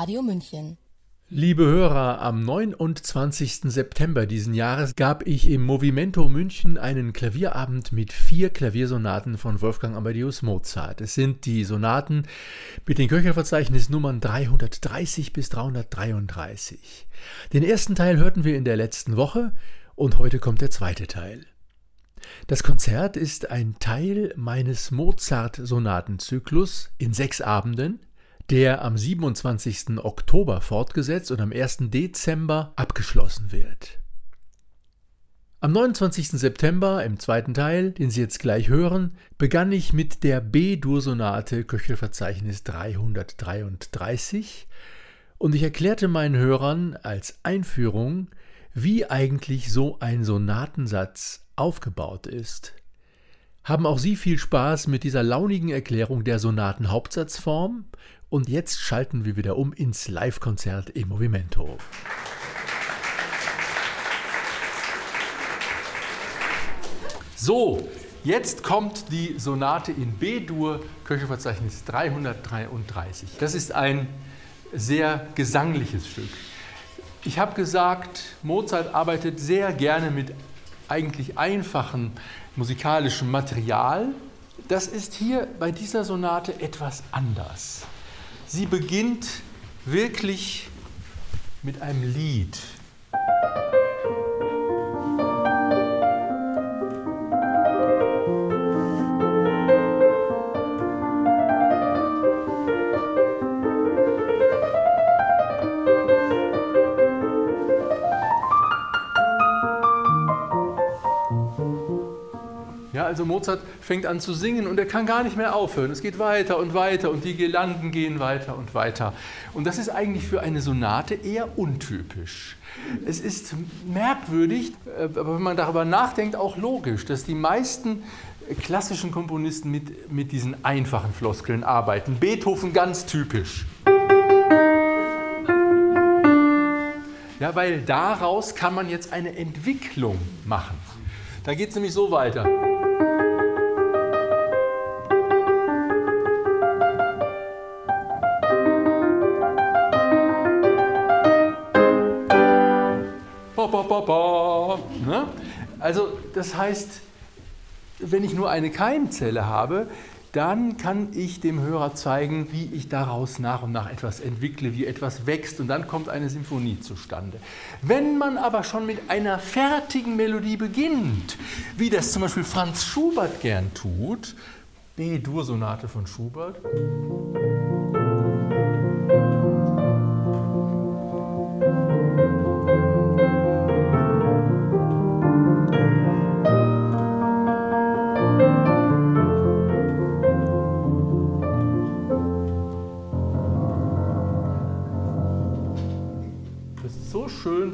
Radio München. Liebe Hörer, am 29. September diesen Jahres gab ich im Movimento München einen Klavierabend mit vier Klaviersonaten von Wolfgang Amadeus Mozart. Es sind die Sonaten mit den Köchelverzeichnisnummern 330 bis 333. Den ersten Teil hörten wir in der letzten Woche und heute kommt der zweite Teil. Das Konzert ist ein Teil meines Mozart-Sonatenzyklus in sechs Abenden der am 27. Oktober fortgesetzt und am 1. Dezember abgeschlossen wird. Am 29. September, im zweiten Teil, den Sie jetzt gleich hören, begann ich mit der B-Dur-Sonate Köchelverzeichnis 333 und ich erklärte meinen Hörern als Einführung, wie eigentlich so ein Sonatensatz aufgebaut ist. Haben auch Sie viel Spaß mit dieser launigen Erklärung der Sonatenhauptsatzform und jetzt schalten wir wieder um ins Live-Konzert im Movimento. So, jetzt kommt die Sonate in B-Dur, Köchelverzeichnis 333. Das ist ein sehr gesangliches Stück. Ich habe gesagt, Mozart arbeitet sehr gerne mit eigentlich einfachem musikalischem Material. Das ist hier bei dieser Sonate etwas anders. Sie beginnt wirklich mit einem Lied. Also Mozart fängt an zu singen und er kann gar nicht mehr aufhören. Es geht weiter und weiter und die Girlanden gehen weiter und weiter. Und das ist eigentlich für eine Sonate eher untypisch. Es ist merkwürdig, äh, aber wenn man darüber nachdenkt, auch logisch, dass die meisten klassischen Komponisten mit, mit diesen einfachen Floskeln arbeiten. Beethoven ganz typisch. Ja, weil daraus kann man jetzt eine Entwicklung machen. Da geht es nämlich so weiter. Also das heißt, wenn ich nur eine Keimzelle habe, dann kann ich dem Hörer zeigen, wie ich daraus nach und nach etwas entwickle, wie etwas wächst und dann kommt eine Symphonie zustande. Wenn man aber schon mit einer fertigen Melodie beginnt, wie das zum Beispiel Franz Schubert gern tut, B-Dur-Sonate von Schubert,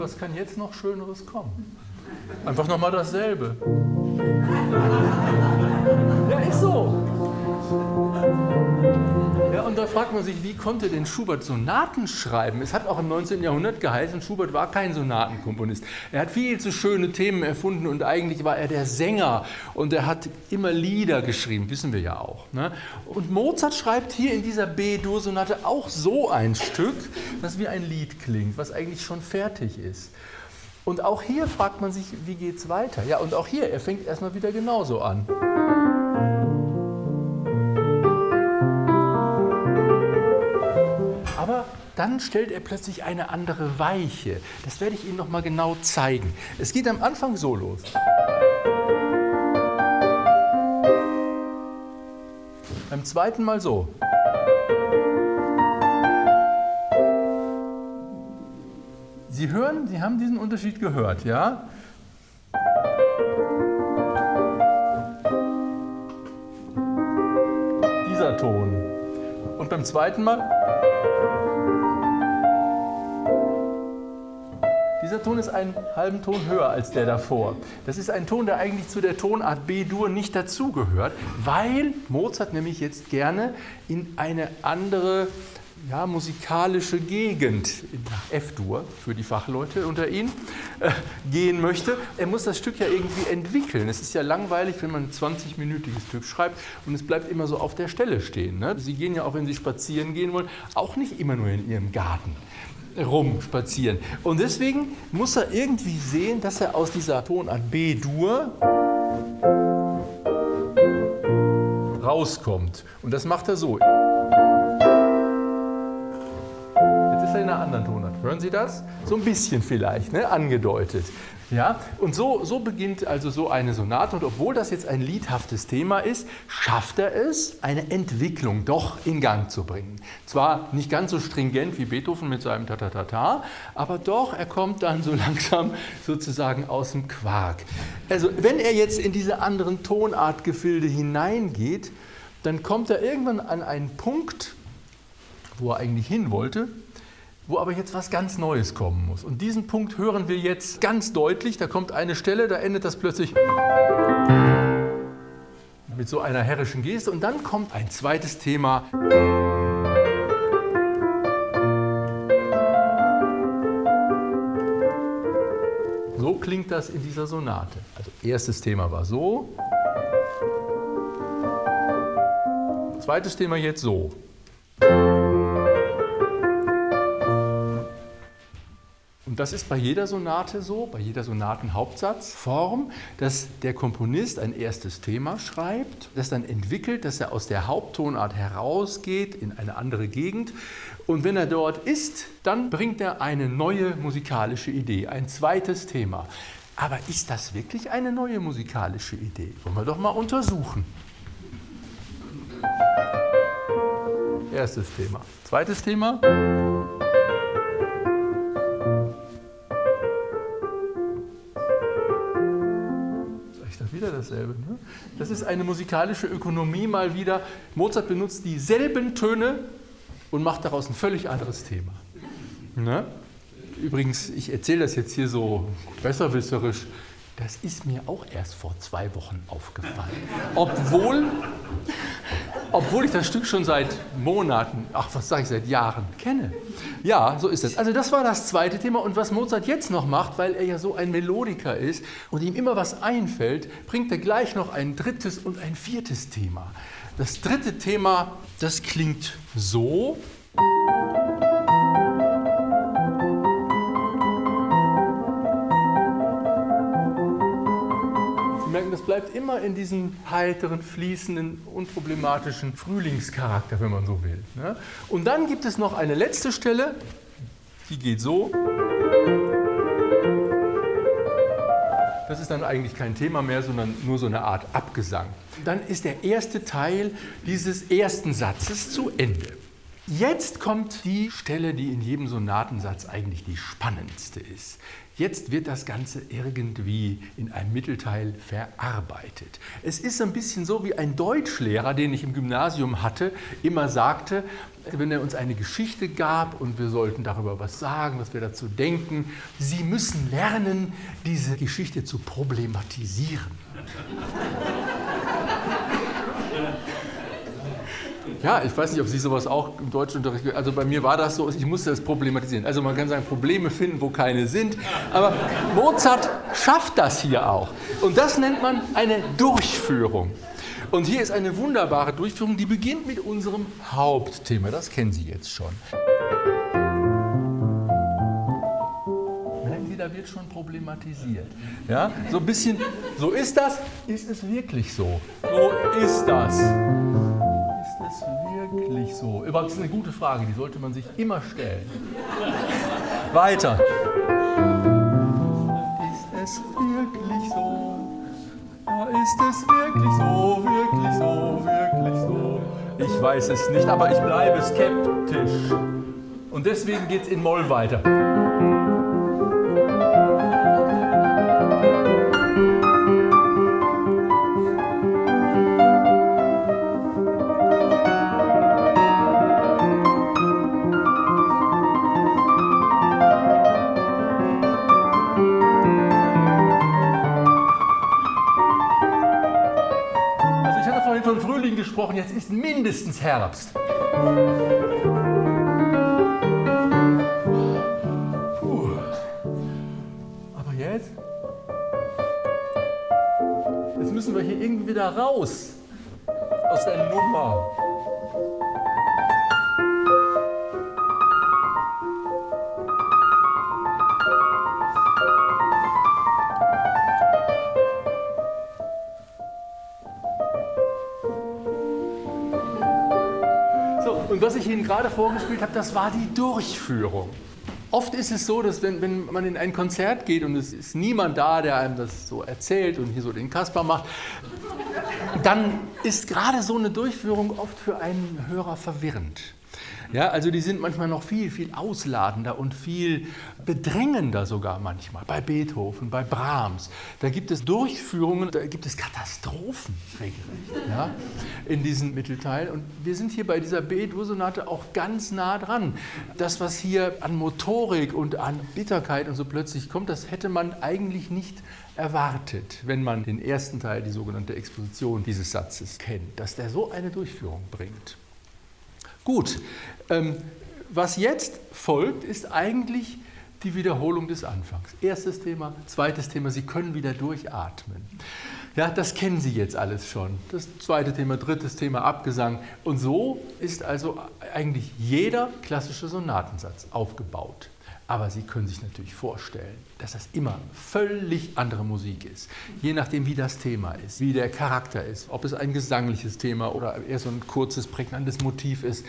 was kann jetzt noch Schöneres kommen? Einfach nochmal dasselbe. Ja, ist so. Ja, und da fragt man sich, wie konnte denn Schubert Sonaten schreiben? Es hat auch im 19. Jahrhundert geheißen, Schubert war kein Sonatenkomponist. Er hat viel zu schöne Themen erfunden und eigentlich war er der Sänger und er hat immer Lieder geschrieben, wissen wir ja auch. Ne? Und Mozart schreibt hier in dieser B-Dur-Sonate auch so ein Stück, das wie ein Lied klingt, was eigentlich schon fertig ist. Und auch hier fragt man sich, wie geht es weiter? Ja, und auch hier, er fängt erstmal wieder genauso an. Dann stellt er plötzlich eine andere Weiche. Das werde ich Ihnen noch mal genau zeigen. Es geht am Anfang so los. Beim zweiten Mal so. Sie hören, Sie haben diesen Unterschied gehört, ja? Dieser Ton. Und beim zweiten Mal. Dieser Ton ist einen halben Ton höher als der davor. Das ist ein Ton, der eigentlich zu der Tonart B-Dur nicht dazugehört, weil Mozart nämlich jetzt gerne in eine andere ja, musikalische Gegend nach F-Dur für die Fachleute unter Ihnen äh, gehen möchte. Er muss das Stück ja irgendwie entwickeln. Es ist ja langweilig, wenn man ein 20-minütiges Stück schreibt und es bleibt immer so auf der Stelle stehen. Ne? Sie gehen ja auch, wenn Sie spazieren gehen wollen, auch nicht immer nur in Ihrem Garten rumspazieren. Und deswegen muss er irgendwie sehen, dass er aus dieser Tonart B-Dur rauskommt. Und das macht er so. Jetzt ist er in einer anderen Tonart. Hören Sie das? So ein bisschen vielleicht, ne? angedeutet. Ja, und so, so beginnt also so eine Sonate. Und obwohl das jetzt ein liedhaftes Thema ist, schafft er es, eine Entwicklung doch in Gang zu bringen. Zwar nicht ganz so stringent wie Beethoven mit seinem Ta-Ta-Ta-Ta, aber doch, er kommt dann so langsam sozusagen aus dem Quark. Also, wenn er jetzt in diese anderen Tonartgefilde hineingeht, dann kommt er irgendwann an einen Punkt, wo er eigentlich hin wollte, wo aber jetzt was ganz Neues kommen muss. Und diesen Punkt hören wir jetzt ganz deutlich. Da kommt eine Stelle, da endet das plötzlich mit so einer herrischen Geste. Und dann kommt ein zweites Thema. So klingt das in dieser Sonate. Also erstes Thema war so. Zweites Thema jetzt so. Und das ist bei jeder Sonate so, bei jeder Sonatenhauptsatzform, dass der Komponist ein erstes Thema schreibt, das dann entwickelt, dass er aus der Haupttonart herausgeht in eine andere Gegend. Und wenn er dort ist, dann bringt er eine neue musikalische Idee, ein zweites Thema. Aber ist das wirklich eine neue musikalische Idee? Wollen wir doch mal untersuchen. Erstes Thema. Zweites Thema. Dasselbe. Ne? Das ist eine musikalische Ökonomie mal wieder. Mozart benutzt dieselben Töne und macht daraus ein völlig anderes Thema. Ne? Übrigens, ich erzähle das jetzt hier so besserwisserisch. Das ist mir auch erst vor zwei Wochen aufgefallen. Obwohl, obwohl ich das Stück schon seit Monaten, ach was sage ich, seit Jahren kenne. Ja, so ist es. Also das war das zweite Thema. Und was Mozart jetzt noch macht, weil er ja so ein Melodiker ist und ihm immer was einfällt, bringt er gleich noch ein drittes und ein viertes Thema. Das dritte Thema, das klingt so. Bleibt immer in diesem heiteren, fließenden, unproblematischen Frühlingscharakter, wenn man so will. Ne? Und dann gibt es noch eine letzte Stelle, die geht so. Das ist dann eigentlich kein Thema mehr, sondern nur so eine Art Abgesang. Dann ist der erste Teil dieses ersten Satzes zu Ende. Jetzt kommt die Stelle, die in jedem Sonatensatz eigentlich die spannendste ist. Jetzt wird das Ganze irgendwie in einem Mittelteil verarbeitet. Es ist ein bisschen so wie ein Deutschlehrer, den ich im Gymnasium hatte, immer sagte, wenn er uns eine Geschichte gab und wir sollten darüber was sagen, was wir dazu denken, Sie müssen lernen, diese Geschichte zu problematisieren. Ja, ich weiß nicht, ob Sie sowas auch im Deutschunterricht, also bei mir war das so, ich musste das problematisieren. Also man kann sagen, Probleme finden, wo keine sind, aber Mozart schafft das hier auch. Und das nennt man eine Durchführung. Und hier ist eine wunderbare Durchführung, die beginnt mit unserem Hauptthema, das kennen Sie jetzt schon. Merken Sie, da wird schon problematisiert. Ja, so ein bisschen, so ist das, ist es wirklich so. So ist das wirklich so? Übrigens eine gute Frage, die sollte man sich immer stellen. Weiter. Ist es wirklich so? Ja, ist es wirklich so, wirklich so, wirklich so? Ich weiß es nicht, aber ich bleibe skeptisch. Und deswegen geht es in Moll weiter. Gesprochen, jetzt ist mindestens Herbst. Puh. Aber jetzt? Jetzt müssen wir hier irgendwie wieder raus aus der Nummer. Und was ich Ihnen gerade vorgespielt habe, das war die Durchführung. Oft ist es so, dass wenn, wenn man in ein Konzert geht und es ist niemand da, der einem das so erzählt und hier so den Kasper macht, dann ist gerade so eine Durchführung oft für einen Hörer verwirrend. Ja, also die sind manchmal noch viel, viel ausladender und viel bedrängender sogar manchmal. Bei Beethoven, bei Brahms. Da gibt es Durchführungen, da gibt es Katastrophen regelrecht ja, in diesem Mittelteil. Und wir sind hier bei dieser B-Dur-Sonate auch ganz nah dran. Das, was hier an Motorik und an Bitterkeit und so plötzlich kommt, das hätte man eigentlich nicht erwartet, wenn man den ersten Teil, die sogenannte Exposition dieses Satzes kennt, dass der so eine Durchführung bringt. Gut, ähm, was jetzt folgt, ist eigentlich die Wiederholung des Anfangs. Erstes Thema, zweites Thema, Sie können wieder durchatmen. Ja, das kennen Sie jetzt alles schon. Das zweite Thema, drittes Thema, Abgesang. Und so ist also eigentlich jeder klassische Sonatensatz aufgebaut. Aber Sie können sich natürlich vorstellen, dass das immer völlig andere Musik ist. Je nachdem, wie das Thema ist, wie der Charakter ist, ob es ein gesangliches Thema oder eher so ein kurzes, prägnantes Motiv ist.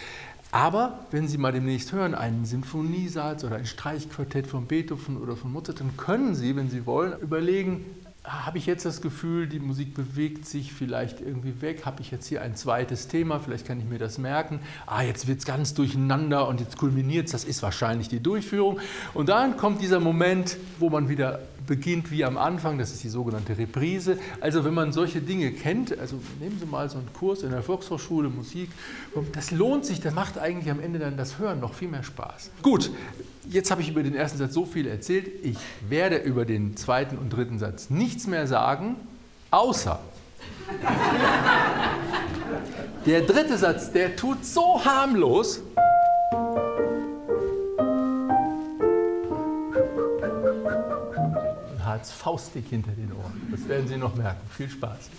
Aber wenn Sie mal demnächst hören, einen Sinfoniesatz oder ein Streichquartett von Beethoven oder von Mozart, dann können Sie, wenn Sie wollen, überlegen, habe ich jetzt das Gefühl, die Musik bewegt sich vielleicht irgendwie weg? Habe ich jetzt hier ein zweites Thema? Vielleicht kann ich mir das merken. Ah, jetzt wird es ganz durcheinander und jetzt kulminiert es. Das ist wahrscheinlich die Durchführung. Und dann kommt dieser Moment, wo man wieder beginnt wie am Anfang. Das ist die sogenannte Reprise. Also wenn man solche Dinge kennt, also nehmen Sie mal so einen Kurs in der Volkshochschule Musik. Das lohnt sich. Das macht eigentlich am Ende dann das Hören noch viel mehr Spaß. Gut, Jetzt habe ich über den ersten Satz so viel erzählt. Ich werde über den zweiten und dritten Satz nichts mehr sagen, außer der dritte Satz, der tut so harmlos. Hals faustdick hinter den Ohren. Das werden Sie noch merken. Viel Spaß.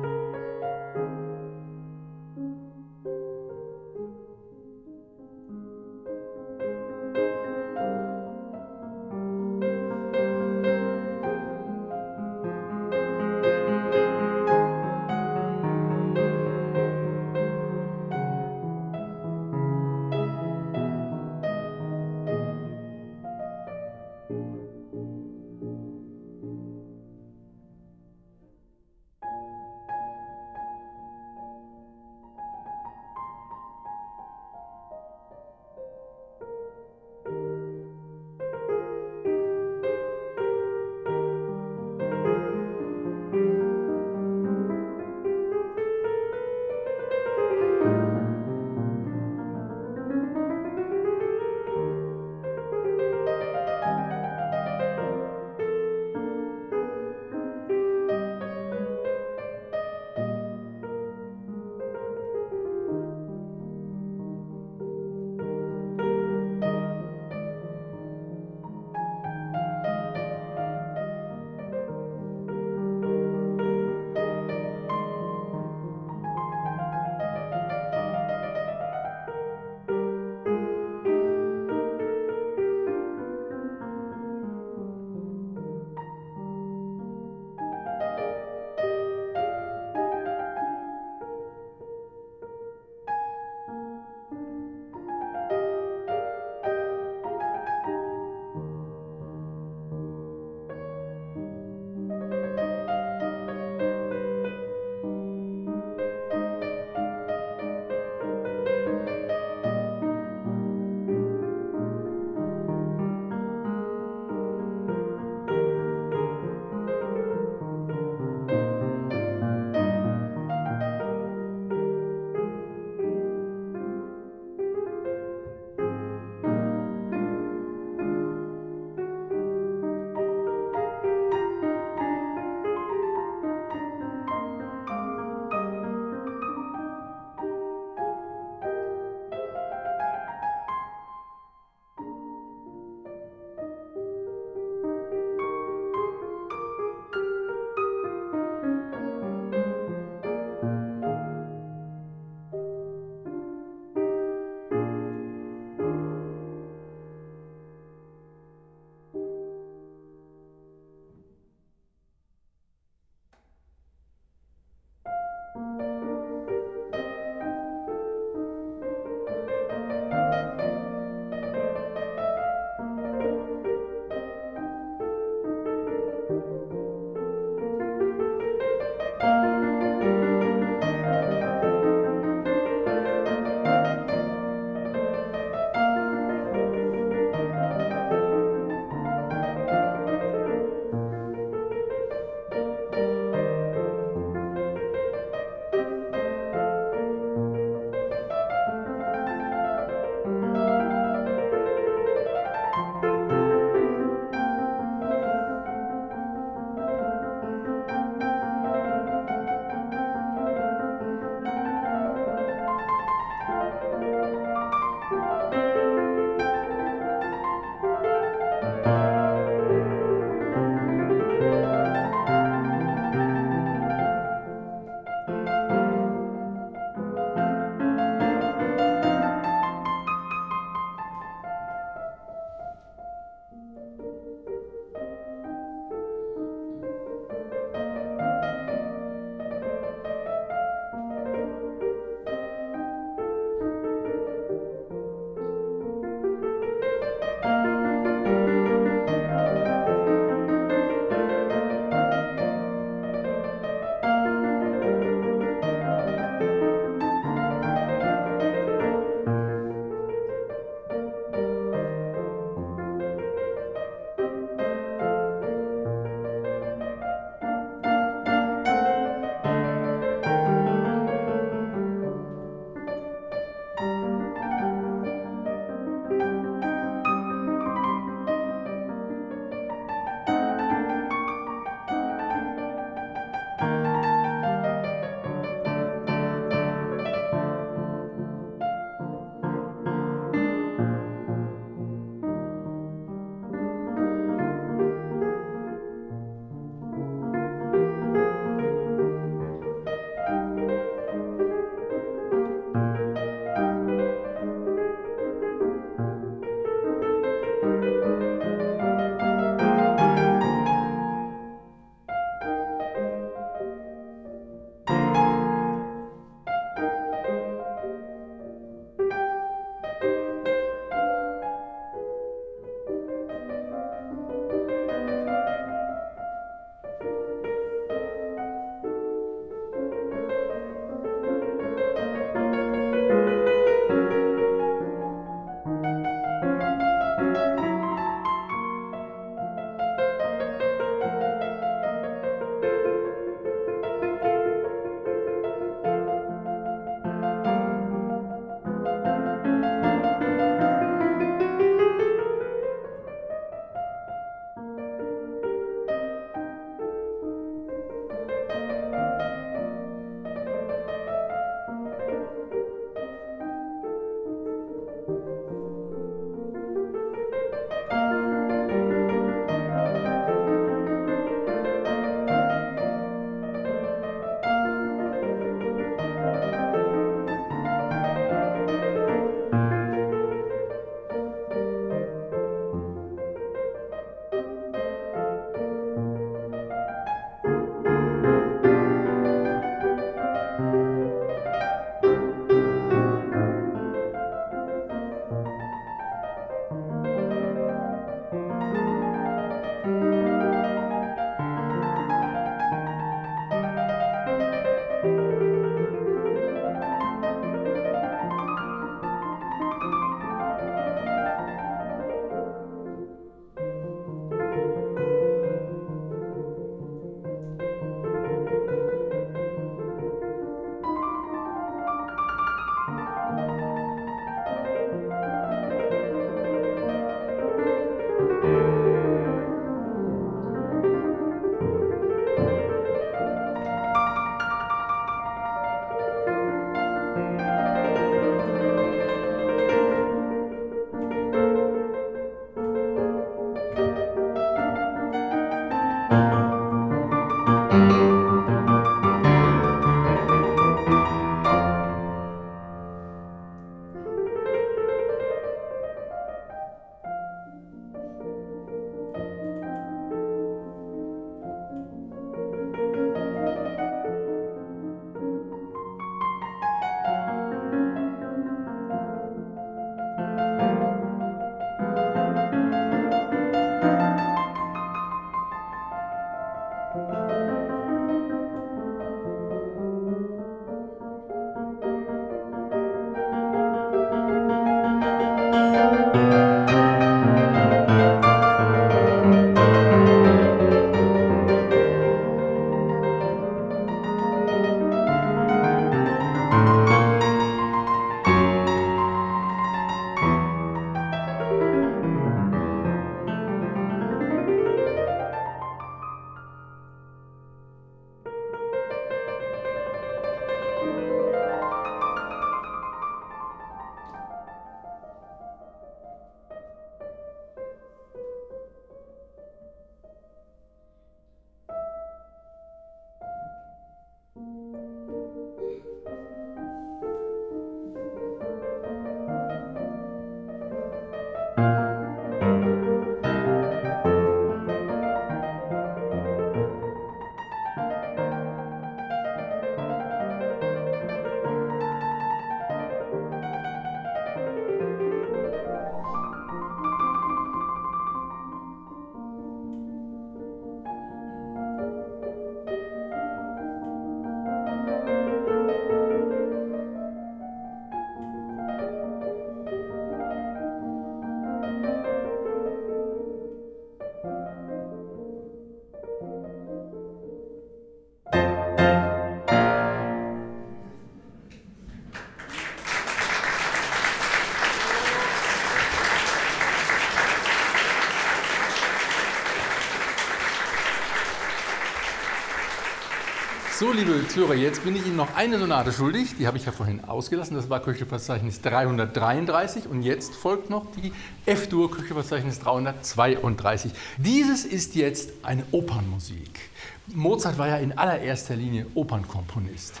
So, liebe Zuhörer, jetzt bin ich Ihnen noch eine Sonate schuldig. Die habe ich ja vorhin ausgelassen. Das war Köchelverzeichnis 333. Und jetzt folgt noch die F-Dur Köchelverzeichnis 332. Dieses ist jetzt eine Opernmusik. Mozart war ja in allererster Linie Opernkomponist.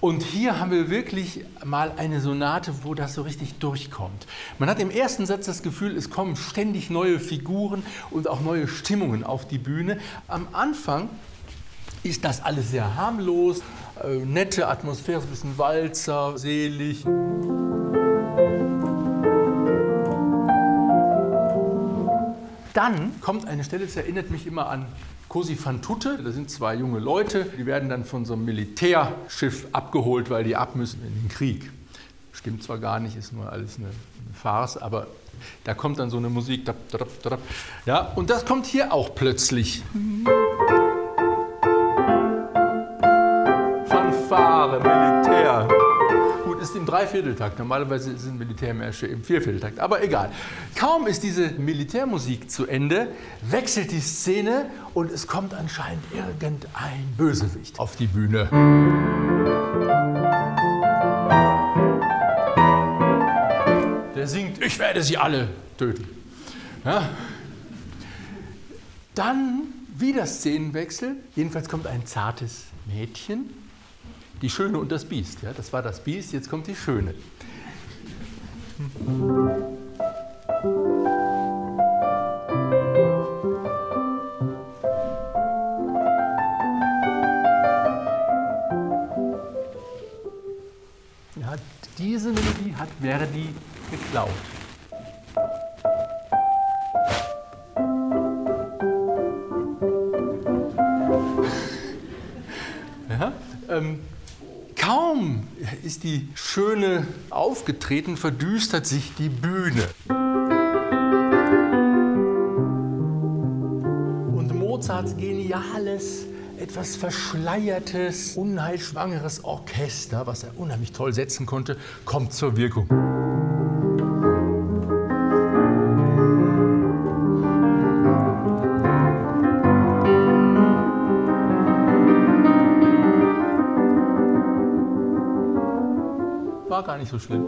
Und hier haben wir wirklich mal eine Sonate, wo das so richtig durchkommt. Man hat im ersten Satz das Gefühl, es kommen ständig neue Figuren und auch neue Stimmungen auf die Bühne. Am Anfang ist das alles sehr harmlos, äh, nette Atmosphäre, ein bisschen Walzer, selig. Dann kommt eine Stelle, das erinnert mich immer an Cosi fan tutte. Da sind zwei junge Leute, die werden dann von so einem Militärschiff abgeholt, weil die ab müssen in den Krieg. Stimmt zwar gar nicht, ist nur alles eine, Farce, aber da kommt dann so eine Musik. Ja, und das kommt hier auch plötzlich. Fanfare, Militär. Gut, ist im Dreivierteltakt. Normalerweise sind Militärmärsche im Viervierteltakt. Aber egal. Kaum ist diese Militärmusik zu Ende, wechselt die Szene und es kommt anscheinend irgendein Bösewicht auf die Bühne. Der singt, ich werde sie alle töten. Ja? Dann wieder Szenenwechsel. Jedenfalls kommt ein zartes Mädchen die Schöne und das Biest. Ja, das war das Biest, jetzt kommt die Schöne. Ja, diese Melodie hat Verdi geklaut. Ja, ähm, Kaum ist die Schöne aufgetreten, verdüstert sich die Bühne. Und Mozarts geniales, etwas verschleiertes, unheilschwangeres Orchester, was er unheimlich toll setzen konnte, kommt zur Wirkung. Gar nicht so schlimm.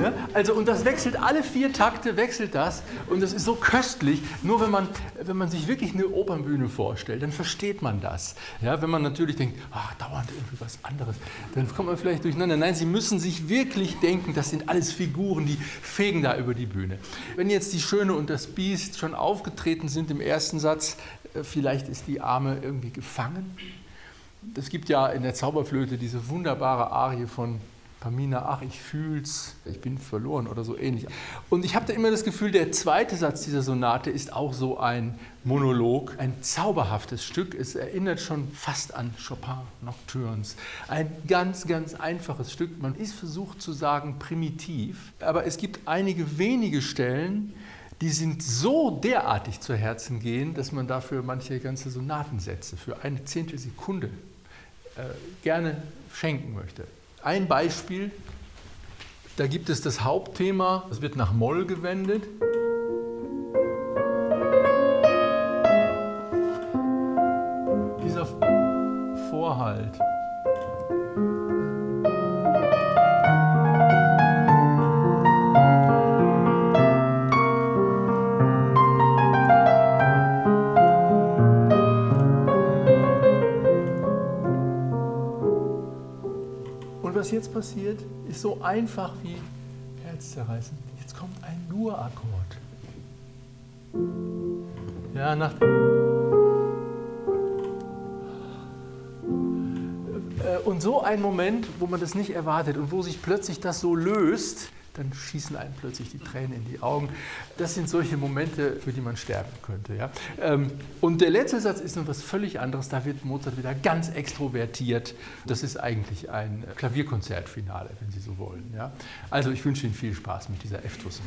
Ja, also und das wechselt alle vier Takte, wechselt das und das ist so köstlich. Nur wenn man, wenn man sich wirklich eine Opernbühne vorstellt, dann versteht man das. Ja, wenn man natürlich denkt, ach, dauernd irgendwie was anderes, dann kommt man vielleicht durcheinander. Nein, Sie müssen sich wirklich denken, das sind alles Figuren, die fegen da über die Bühne. Wenn jetzt die Schöne und das Biest schon aufgetreten sind im ersten Satz, äh, vielleicht ist die Arme irgendwie gefangen es gibt ja in der Zauberflöte diese wunderbare Arie von Pamina, ach, ich fühl's, ich bin verloren oder so ähnlich. Und ich habe da immer das Gefühl, der zweite Satz dieser Sonate ist auch so ein Monolog, ein zauberhaftes Stück. Es erinnert schon fast an Chopin Nocturnes. Ein ganz, ganz einfaches Stück. Man ist versucht zu sagen primitiv, aber es gibt einige wenige Stellen, die sind so derartig zu Herzen gehen, dass man dafür manche ganze Sonatensätze für eine Zehntelsekunde gerne schenken möchte. Ein Beispiel, da gibt es das Hauptthema, das wird nach Moll gewendet. Dieser Vorhalt. Was jetzt passiert, ist so einfach wie Herzzerreißen. Jetzt kommt ein Dur-Akkord. Ja, nach. Äh, und so ein Moment, wo man das nicht erwartet und wo sich plötzlich das so löst, dann schießen einem plötzlich die Tränen in die Augen. Das sind solche Momente, für die man sterben könnte. Ja? Ähm, und der letzte Satz ist noch was völlig anderes. Da wird Mozart wieder ganz extrovertiert. Das ist eigentlich ein Klavierkonzertfinale, wenn Sie so wollen. Ja? Also ich wünsche Ihnen viel Spaß mit dieser F-Tusse.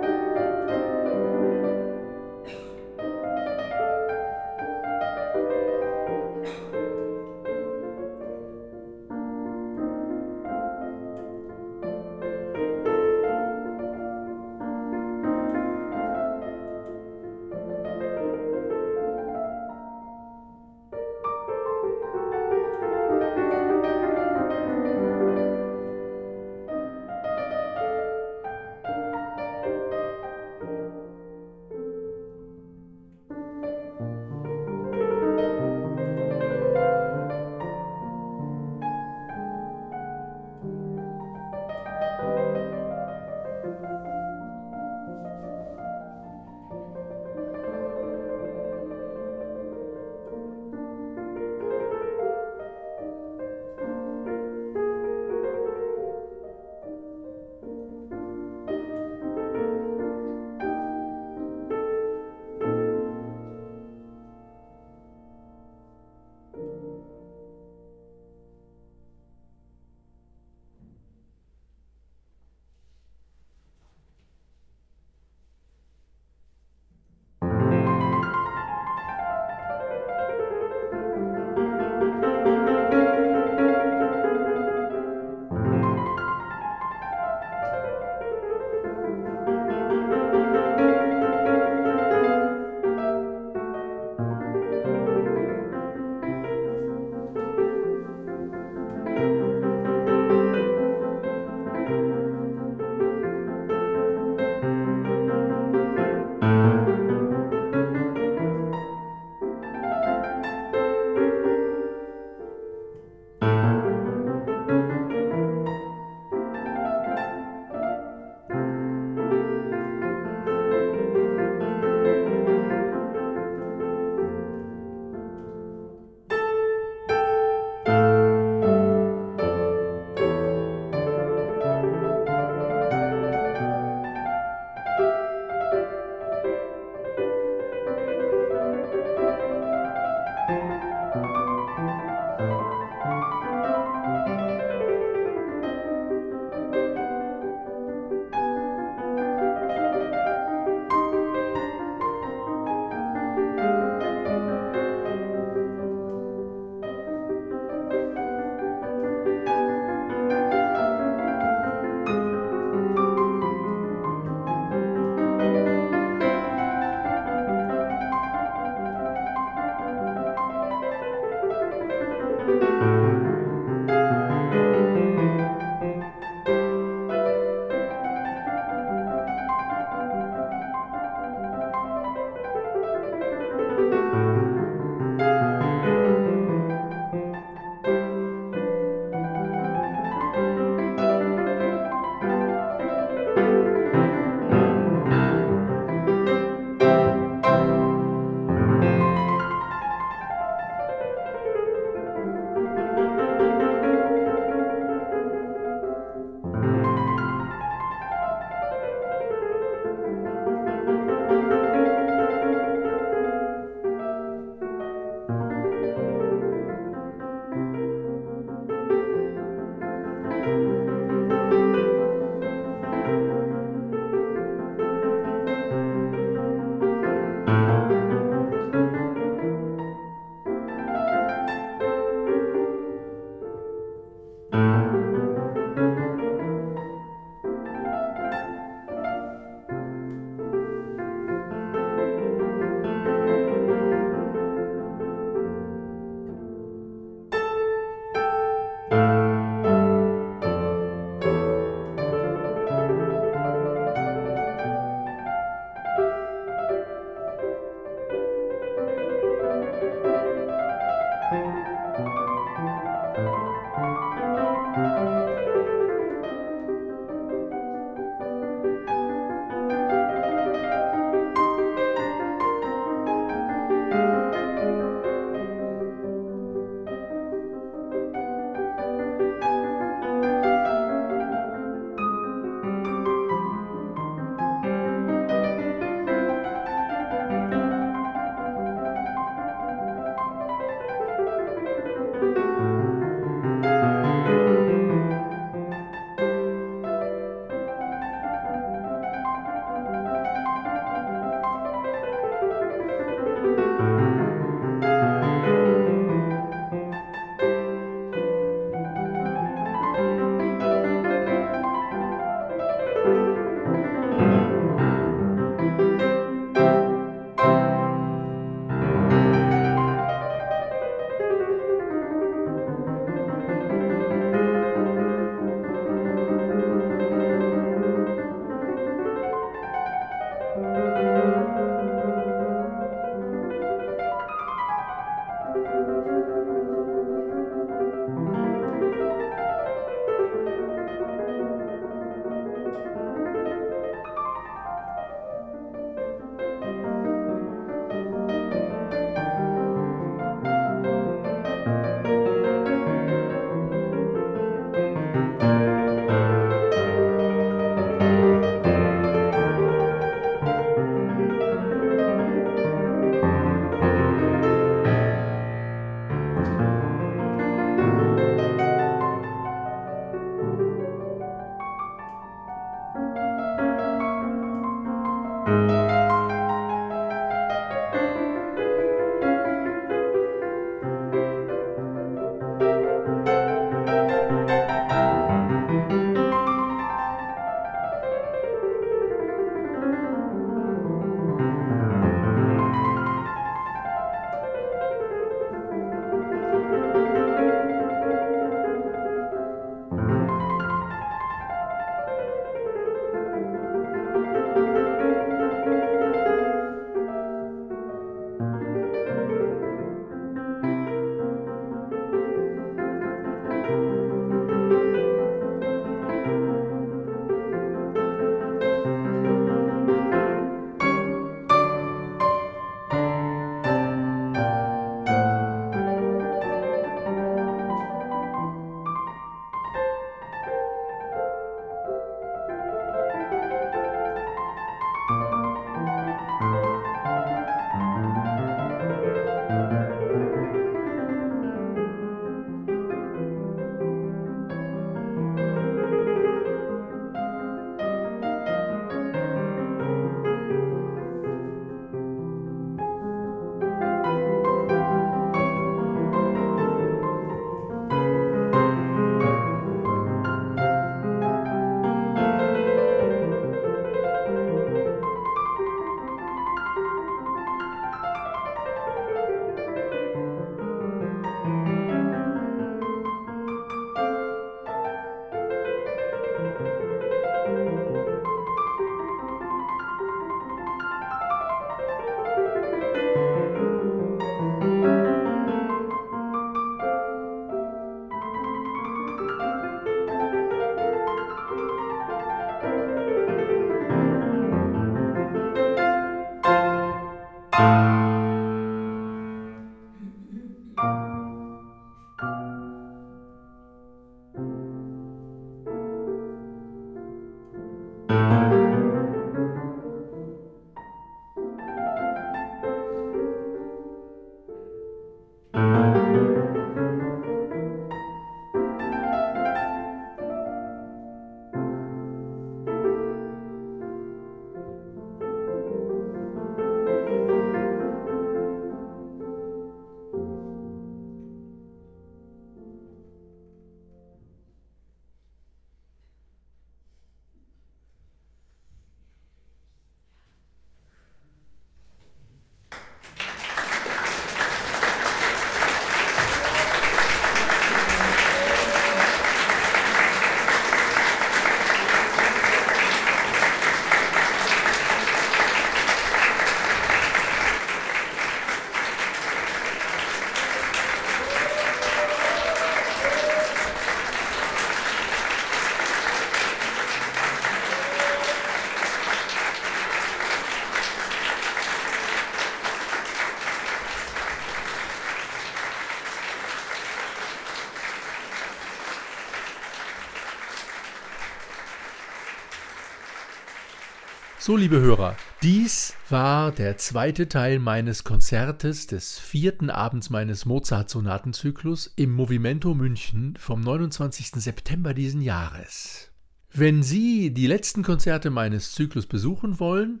So, liebe Hörer, dies war der zweite Teil meines Konzertes des vierten Abends meines Mozart-Sonatenzyklus im Movimento München vom 29. September diesen Jahres. Wenn Sie die letzten Konzerte meines Zyklus besuchen wollen,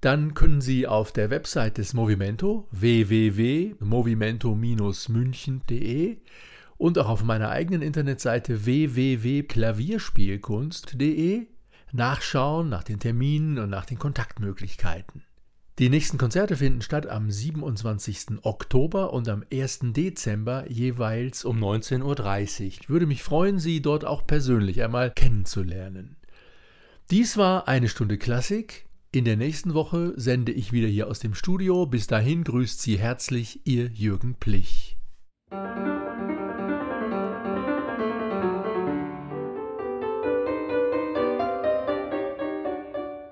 dann können Sie auf der Website des Movimento www.movimento-münchen.de und auch auf meiner eigenen Internetseite www.klavierspielkunst.de nachschauen nach den Terminen und nach den Kontaktmöglichkeiten. Die nächsten Konzerte finden statt am 27. Oktober und am 1. Dezember jeweils um 19.30 Uhr. Ich würde mich freuen, Sie dort auch persönlich einmal kennenzulernen. Dies war eine Stunde Klassik. In der nächsten Woche sende ich wieder hier aus dem Studio. Bis dahin grüßt Sie herzlich Ihr Jürgen Plich.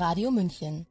Radio München